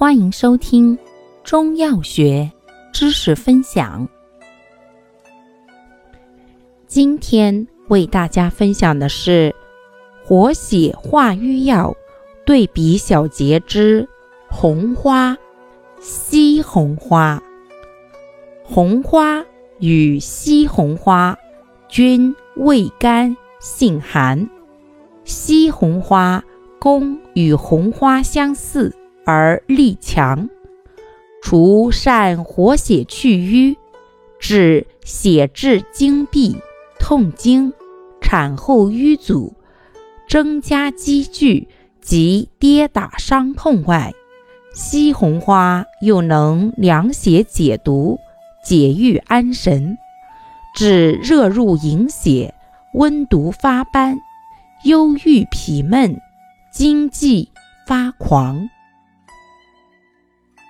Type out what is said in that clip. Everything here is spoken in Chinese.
欢迎收听中药学知识分享。今天为大家分享的是活血化瘀药对比小节之红花、西红花。红花与西红花均味甘性寒，西红花功与红花相似。而力强，除善活血去瘀、治血滞经闭、痛经、产后瘀阻、增加积聚及跌打伤痛外，西红花又能凉血解毒、解郁安神，治热入营血、温毒发斑、忧郁脾闷、惊悸发狂。